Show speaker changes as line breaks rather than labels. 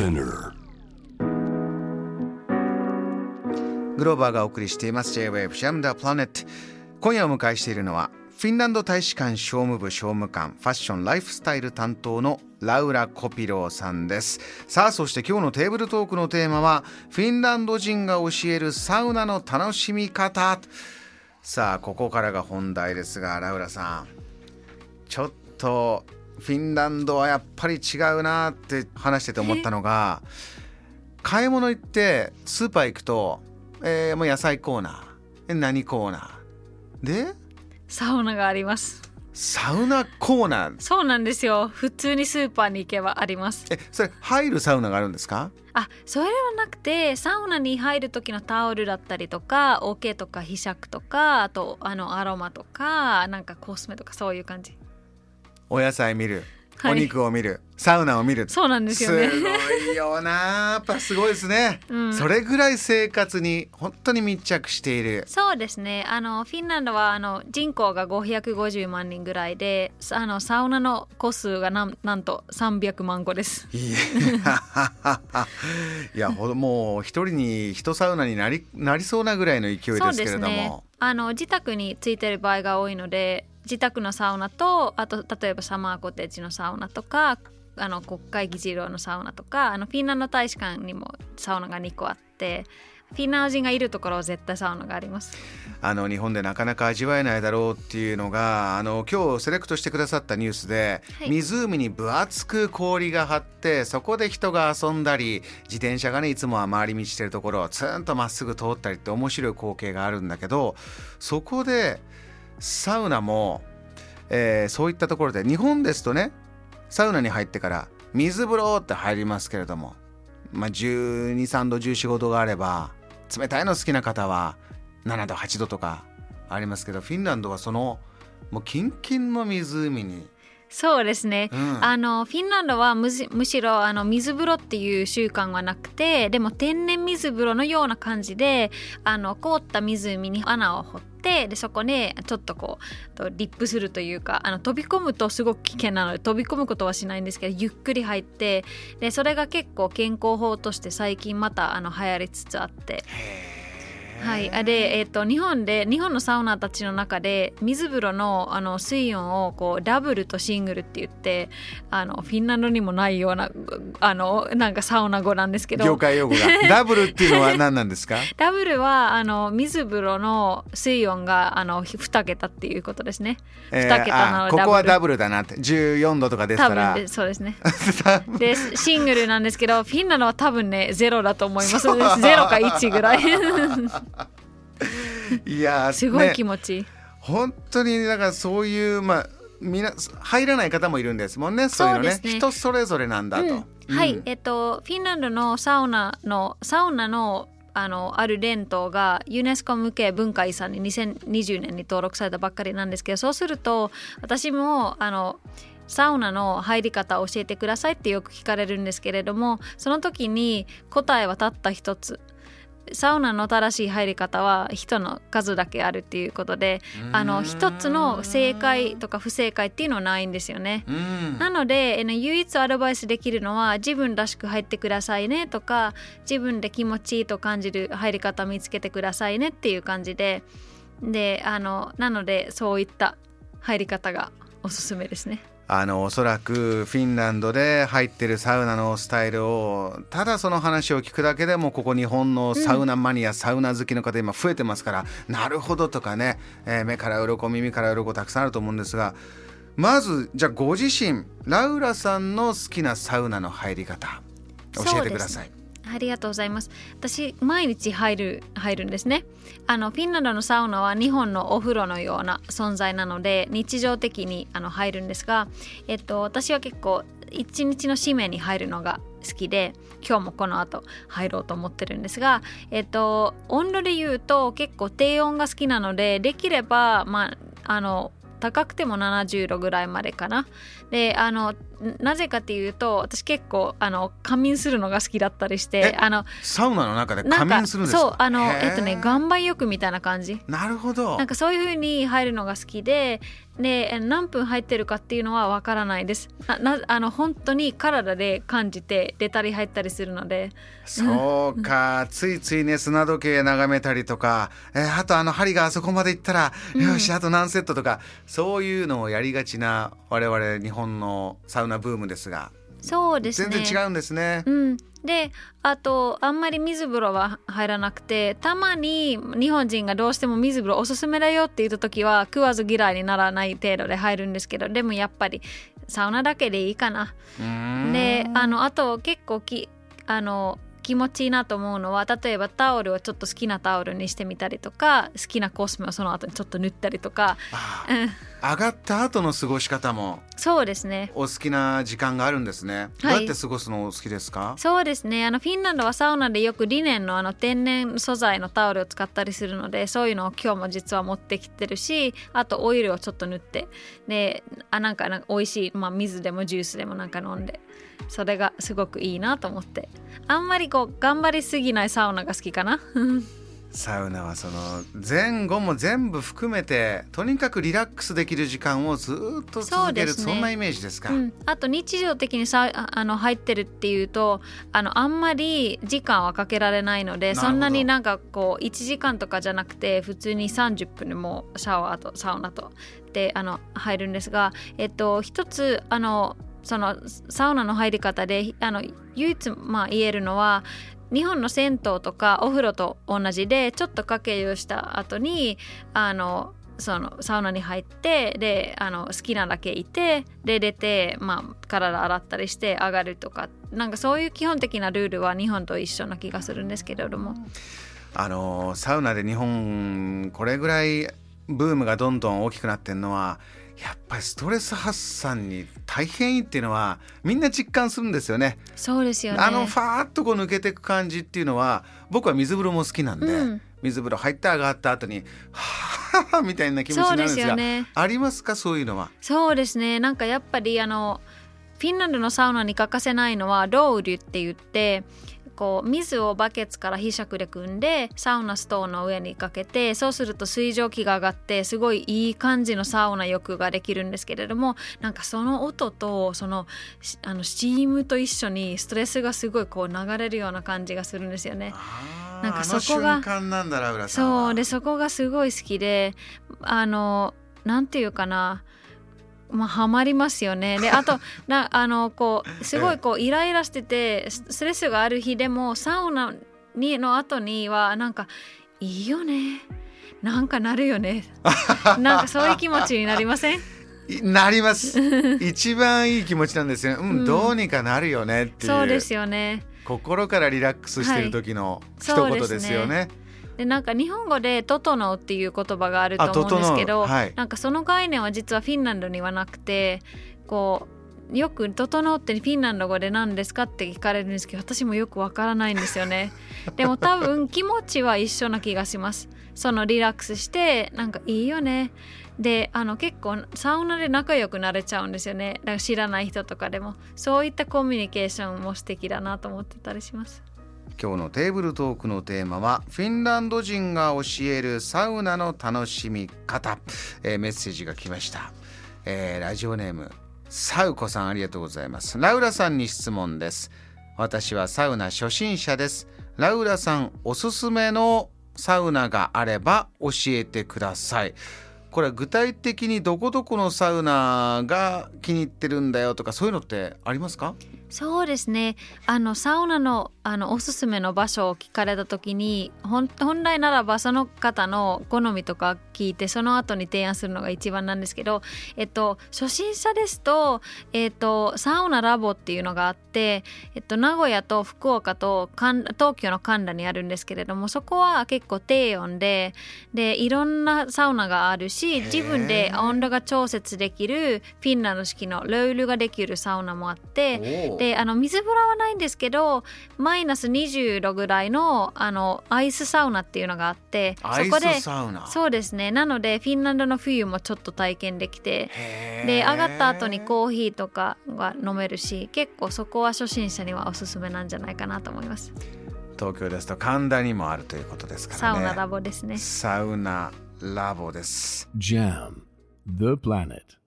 Spinner.
グローバーがお送りしています。J-Wave シャムダプラネット今夜お迎えしているのはフィンランド大使館商務部商務官ファッションライフスタイル担当のラウラ・コピローさんです。さあそして今日のテーブルトークのテーマはフィンランド人が教えるサウナの楽しみ方。さあここからが本題ですがラウラさん。ちょっとフィンランドはやっぱり違うなって話してて思ったのが買い物行ってスーパー行くと、えーもう野菜コーナー。え何コーナー？で？
サウナがあります。
サウナコーナー？
そうなんですよ。普通にスーパーに行けばあります。
えそれ入るサウナがあるんですか？
あそれはなくてサウナに入る時のタオルだったりとかオケとかひしゃくとかあとあのアロマとかなんかコスメとかそういう感じ
お野菜見る、
はい。
お肉を見るサウナを見る。
そうなんですよね。
すごいよな。やっぱすごいですね、
うん。
それぐらい生活に本当に密着している。
そうですね。あのフィンランドはあの人口が550万人ぐらいであのサウナの個数がなんなんと300万個です。
いや もう一人に一サウナになりなりそうなぐらいの勢いですけれども、
ねあの自宅についてる場合が多いので自宅のサウナとあと例えばサマーコテージのサウナとかあの国会議事堂のサウナとかあのフィンランド大使館にもサウナが2個あってフィンランド人がいるところは絶対サウナがあります。
あの日本でなかなか味わえないだろうっていうのがあの今日セレクトしてくださったニュースで、
はい。
湖に分厚く氷が張ってそこで人が遊んだり自転車がねいつもは回り道してるところをツンとまっすぐ通ったりって面白い光景があるんだけどそこでサウナも、えーそういったところで日本ですとねサウナに入ってから水風呂って入りますけれども、まあ、123度1415度があれば冷たいの好きな方は7度8度とかありますけどフィンランドはそのもうキンキンの湖に、
そうですね、
うん。
あのフィンランドはむしむしろあの水風呂っていう習慣はなくてでも天然水風呂のような感じであの凍った湖に穴を掘ってでそこねちょっとこうとリップするというかあの飛び込むとすごく危険なので飛び込むことはしないんですけどゆっくり入ってでそれが結構健康法として最近またあの流行りつつあって。はい、あで、えっと日本で日本のサウナーたちの中で水風呂のあの水温をこうダブルとシングルって言ってあのフィンランドにもないようなあのなんかサウナ語なんですけど
業界用語が ダブルっていうのは何なんですか？
ダブルはあの水風呂の水温があの2桁っていうことですね。
え
2桁なの
あここは
ダ
ダブルだなって14度とかでしたら
多そうですね。でシングルなんですけどフィンランドは多分ねゼロだと思います。ゼロか1ぐらい。
いやー
すごい
ね
気持ちいい。
本当にだからそういうまあみな入らない方もいるんですもんねそういうのね。
ね。
人それぞれなんだと、
うん。はい。
うん、
えっとフィンランドのサウナのサウナのあのある伝統がユネスコ向け文化遺産に2020年に登録されたばっかりなんですけどそうすると私もあのサウナの入り方を教えてくださいってよく聞かれるんですけれどもその時に答えはたった一つサウナの正しい入り方は人の数だけあるっていうことであの一つの正解とか不正解っていうのはないんですよね。
うん
なのでえー唯一アドバイスできるのは自分らしく入ってくださいねとか自分で気持ちいいと感じる入り方見つけてくださいねっていう感じでであのなのでそういった入り方がおすすめですね。
あのおそらくフィンランドで入ってるサウナのスタイルをただその話を聞くだけでもここ日本のサウナマニア、サウナ好きの方今増えてますからなるほどとかね、えー目から鱗耳から鱗たくさんあると思うんですがまずじゃあご自身ラウラさんの好きなサウナの入り方教えてください。
ありがとうございます。私毎日入る入るんですね。あのフィンランドのサウナは日本のお風呂のような存在なので日常的にあの入るんですが、えっと私は結構一日の締めに入るのが好きで今日もこの後入ろうと思ってるんですが、えっと温度で言うと結構低温が好きなのでできればまああの高くても70度ぐらいまでかな。であのなぜかっていうと私結構あの仮眠するのが好きだったりして
え
あの
サウナの中で仮眠するんですか？
そうあのえっとね岩盤浴みたいな感じ。
なるほど。
なんかそういう風に入るのが好きでで何分入ってるかっていうのはわからないです。ななあの本当に体で感じて出たり入ったりするので。
そうか、ついついね砂時計眺めたりとか、えーあとあの針があそこまで行ったら、よしあと何セットとか。そういうのをやりがちな我々日本のサウナブームですが。
そうですね。
全然違うんですね。
うん、であとあんまり水風呂は入らなくてたまに日本人がどうしても水風呂おすすめだよって言った時は食わず嫌いにならない程度で入るんですけどでもやっぱりサウナだけでいいかな。であのあと結構きあの気持ちいいなと思うのは例えばタオルをちょっと好きなタオルにしてみたりとか好きなコスメをその後にちょっと塗ったりとか、
上がった後の過ごし方も
そうですね。
お好きな時間があるんですね。どうやって過ごすのお好きですか？
そうですね。あのフィンランドはサウナでよくリネンのあの天然素材のタオルを使ったりするのでそういうのを今日も実は持ってきてるしあとオイルをちょっと塗って。であなんかなんか美味しい、まあ、水でもジュースでもなんか飲んで。それがすごくいいなと思って。あんまりこう頑張りすぎないサウナが好きかな
サウナはその前後も全部含めてとにかくリラックスできる時間をずーっと
そ
続け
うですね。
るそんなイメージですか？
うん、あと日常的にさああの入ってるっていうとあのあんまり時間はかけられないのでそんなになんかこう1時間とかじゃなくて普通に30分でもうシャワーとサウナとであの入るんですが、えっと、一つあのそのサウナの入り方であの唯一、まあ、言えるのは日本の銭湯とかお風呂と同じでちょっとかけ湯した後にあのそのサウナに入ってであの好きなだけいてで出て、まあ、体洗ったりして上がるとかなんかそういう基本的なルールは日本と一緒な気がするんですけれども。
あのサウナで日本これぐらいブームがどんどん大きくなってんのはやっぱりストレス発散に大変いいっていうのはみんな実感するんですよね。
そうですよね。
あのファーッとこう抜けていく感じっていうのは僕は水風呂も好きなんで、
うん
水風呂入って上がった後にはぁみたいな気持ちになるんですが
よね
ありますかそういうのは。
そうですねなんかやっぱりあのフィンランドのサウナに欠かせないのはロウリュって言ってこう水をバケツからひしゃくで汲んでサウナストーンの上にかけてそうすると水蒸気が上がってすごいいい感じのサウナ浴ができるんですけれどもなんかその音とそのしあのスチームと一緒にストレスがすごいこう流れるような感じがするんですよね。なんかそこがそうでそこがすごい好きであのなんていうかなまあハマりますよね。で あとなあのこうすごいこうイライラしててスストレスがある日でもサウナにの後にはなんかいいよね。なんかなるよね。なんかそういう気持ちになりません？
いなります。一番いい気持ちなんですよ、うん
うん。
どうにかなるよねっていう。
そうですよね。
心からリラックスしてる時の一言
ですね。
ですよね。
でなんか日本語で「トトノ」っていう言葉があると思うんですけど、
はい。
なんかその概念は実はフィンランドにはなくてこうよく「トトノ」ってフィンランド語で何ですかって聞かれるんですけど私もよくわからないんですよね。でも多分気持ちは一緒な気がします。そのリラックスしてなんかいいよね。であの結構サウナで仲良くなれちゃうんですよね。だから知らない人とかでも。そういったコミュニケーションも素敵だなと思ってたりします
今日のテーブルトークのテーマはフィンランド人が教えるサウナの楽しみ方、えーメッセージが来ました、えーラジオネームサウコさんありがとうございます。ラウラさんに質問です。私はサウナ初心者です。ラウラさんおすすめのサウナがあれば教えてください。これ具体的にどこどこのサウナが気に入ってるんだよとかそういうのってありますか？
そうですねあのサウナのあのおすすめの場所を聞かれた時に本来ならばその方の好みとか聞いてその後に提案するのが一番なんですけど、えっと、初心者ですと、えっと、サウナラボっていうのがあって、えっと、名古屋と福岡と東京の神田にあるんですけれどもそこは結構低温ででいろんなサウナがあるし自分で温度が調節できるフィンランド式のロウルができるサウナもあって。であの水風呂はないんですけどマイナス20度ぐらいのあのアイスサウナっていうのがあって
アイ
そこで
スサウナ。
そうですね。なのでフィンランドの冬もちょっと体験できてで上がった後にコーヒーとかが飲めるし結構そこは初心者にはおすすめなんじゃないかなと思います。
東京ですと神田にもあるということですからね。
サウナラボですね。
サウナラボです。
Jam. The planet.